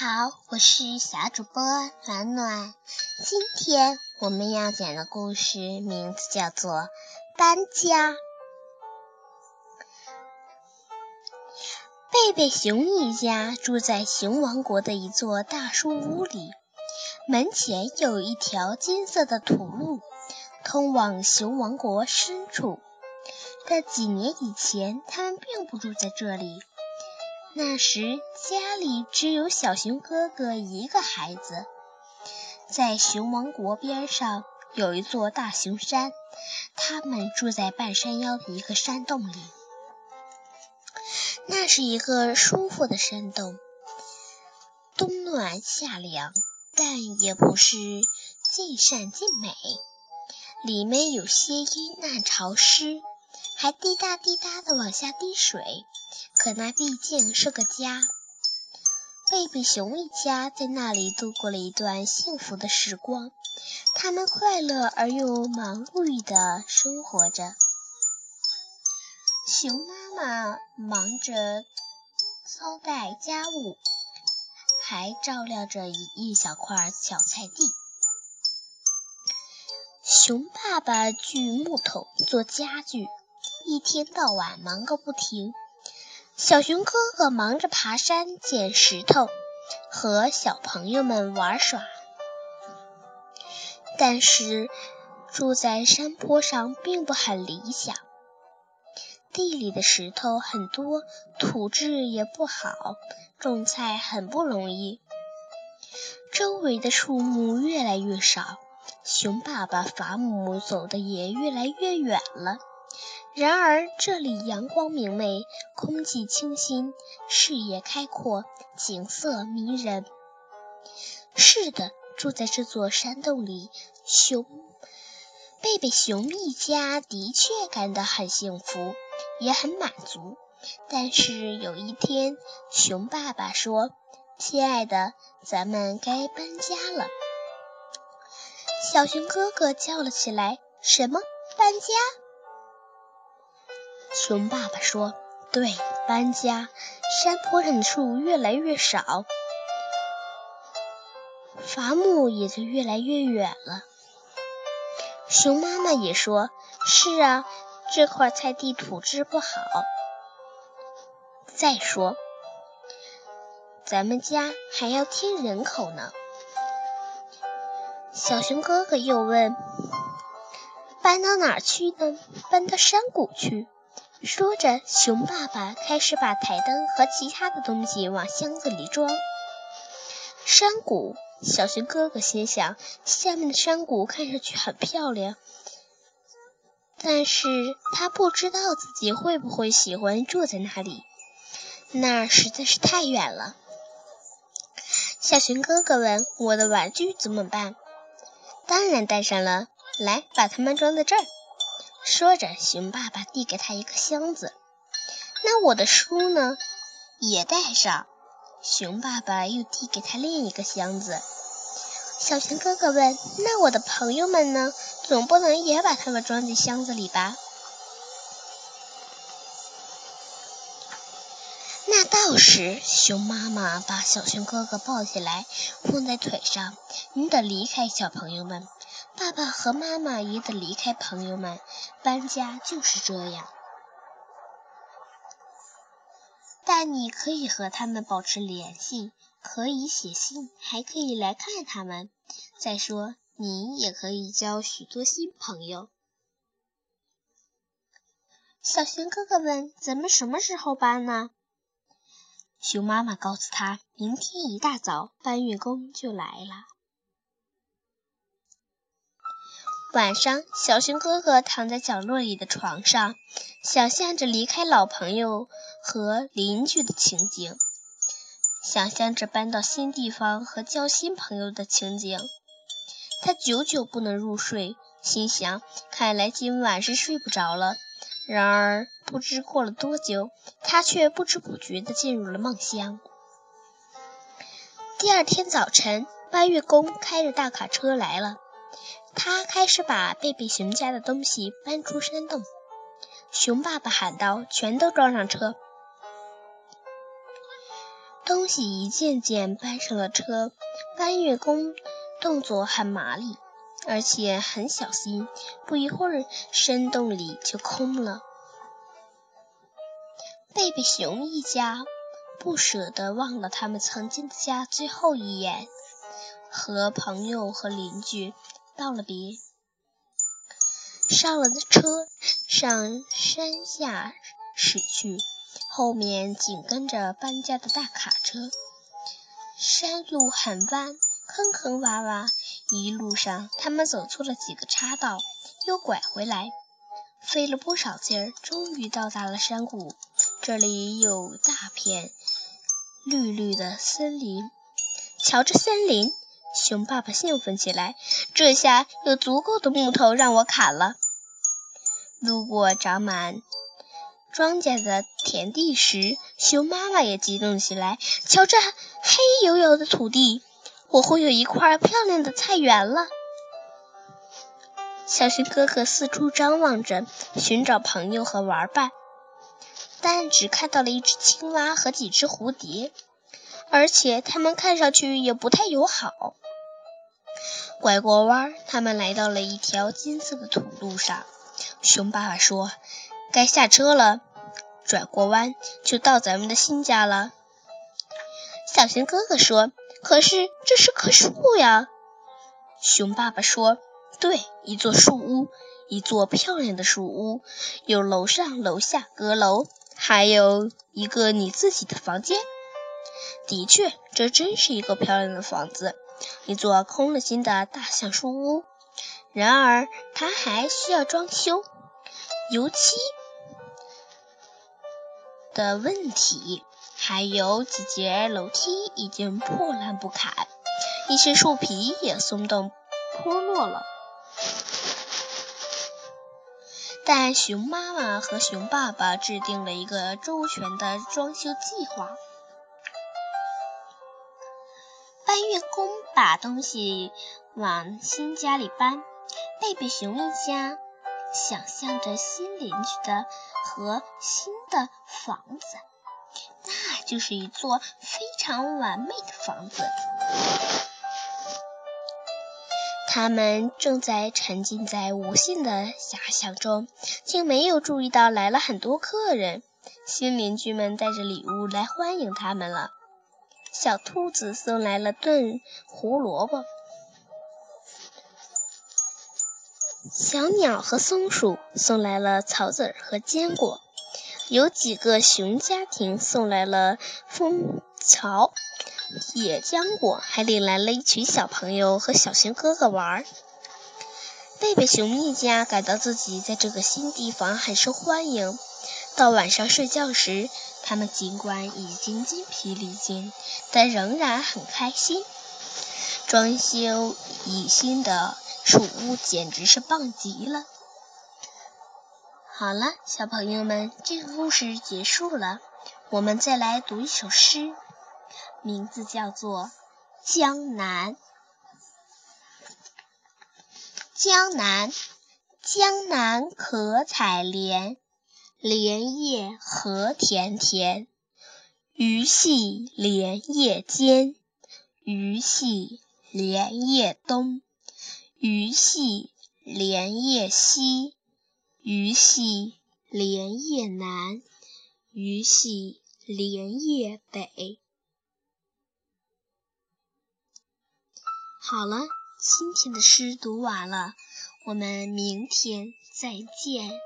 好，我是小主播暖暖。今天我们要讲的故事名字叫做《搬家》。贝贝熊一家住在熊王国的一座大树屋里，门前有一条金色的土路，通往熊王国深处。在几年以前，他们并不住在这里。那时家里只有小熊哥哥一个孩子，在熊王国边上有一座大熊山，他们住在半山腰的一个山洞里。那是一个舒服的山洞，冬暖夏凉，但也不是尽善尽美，里面有些阴暗潮湿。还滴答滴答的往下滴水，可那毕竟是个家。贝贝熊一家在那里度过了一段幸福的时光，他们快乐而又忙碌的生活着。熊妈妈忙着操带家务，还照料着一一小块小菜地。熊爸爸锯木头做家具。一天到晚忙个不停，小熊哥哥忙着爬山捡石头，和小朋友们玩耍。但是住在山坡上并不很理想，地里的石头很多，土质也不好，种菜很不容易。周围的树木越来越少，熊爸爸伐木走的也越来越远了。然而，这里阳光明媚，空气清新，视野开阔，景色迷人。是的，住在这座山洞里，熊贝贝熊一家的确感到很幸福，也很满足。但是有一天，熊爸爸说：“亲爱的，咱们该搬家了。”小熊哥哥叫了起来：“什么？搬家？”熊爸爸说：“对，搬家。山坡上的树越来越少，伐木也就越来越远了。”熊妈妈也说：“是啊，这块菜地土质不好。再说，咱们家还要添人口呢。”小熊哥哥又问：“搬到哪儿去呢？搬到山谷去？”说着，熊爸爸开始把台灯和其他的东西往箱子里装。山谷，小熊哥哥心想，下面的山谷看上去很漂亮，但是他不知道自己会不会喜欢住在那里，那儿实在是太远了。小熊哥哥问：“我的玩具怎么办？”“当然带上了，来，把它们装在这儿。”说着，熊爸爸递给他一个箱子。那我的书呢？也带上。熊爸爸又递给他另一个箱子。小熊哥哥问：“那我的朋友们呢？总不能也把他们装进箱子里吧？”那到时。熊妈妈把小熊哥哥抱起来，放在腿上。你得离开小朋友们。爸爸和妈妈也得离开朋友们，搬家就是这样。但你可以和他们保持联系，可以写信，还可以来看他们。再说，你也可以交许多新朋友。小熊哥哥问：“咱们什么时候搬呢？”熊妈妈告诉他：“明天一大早，搬运工就来了。”晚上，小熊哥哥躺在角落里的床上，想象着离开老朋友和邻居的情景，想象着搬到新地方和交新朋友的情景。他久久不能入睡，心想：看来今晚是睡不着了。然而，不知过了多久，他却不知不觉地进入了梦乡。第二天早晨，搬运工开着大卡车来了。他开始把贝贝熊家的东西搬出山洞。熊爸爸喊道：“全都装上车！”东西一件件搬上了车。搬运工动作很麻利，而且很小心。不一会儿，山洞里就空了。贝贝熊一家不舍得忘了他们曾经的家最后一眼，和朋友和邻居道了别，上了车，上山下驶去，后面紧跟着搬家的大卡车。山路很弯，坑坑洼洼，一路上他们走错了几个岔道，又拐回来，费了不少劲儿，终于到达了山谷。这里有大片绿绿的森林，瞧这森林，熊爸爸兴奋起来，这下有足够的木头让我砍了。路过长满庄稼的田地时，熊妈妈也激动起来，瞧这黑油油的土地，我会有一块漂亮的菜园了。小熊哥哥四处张望着，寻找朋友和玩伴。但只看到了一只青蛙和几只蝴蝶，而且它们看上去也不太友好。拐过弯，他们来到了一条金色的土路上。熊爸爸说：“该下车了，转过弯就到咱们的新家了。”小熊哥哥说：“可是这是棵树呀。”熊爸爸说：“对，一座树屋，一座漂亮的树屋，有楼上楼下阁楼。”还有一个你自己的房间。的确，这真是一个漂亮的房子，一座空了心的大橡树屋。然而，它还需要装修、油漆的问题，还有几节楼梯已经破烂不堪，一些树皮也松动脱落了。但熊妈妈和熊爸爸制定了一个周全的装修计划。搬运工把东西往新家里搬，贝贝熊一家想象着新邻居的和新的房子，那就是一座非常完美的房子。他们正在沉浸在无限的遐想中，竟没有注意到来了很多客人。新邻居们带着礼物来欢迎他们了。小兔子送来了炖胡萝卜，小鸟和松鼠送来了草籽和坚果，有几个熊家庭送来了蜂巢。野浆果还领来了一群小朋友和小熊哥哥玩。贝贝熊一家感到自己在这个新地方很受欢迎。到晚上睡觉时，他们尽管已经筋疲力尽，但仍然很开心。装修一新的树屋简直是棒极了。好了，小朋友们，这个故事结束了。我们再来读一首诗。名字叫做《江南》。江南，江南可采莲，莲叶何田田。鱼戏莲叶间，鱼戏莲叶东。鱼戏莲叶西，鱼戏莲叶南，鱼戏莲叶北。好了，今天的诗读完了，我们明天再见。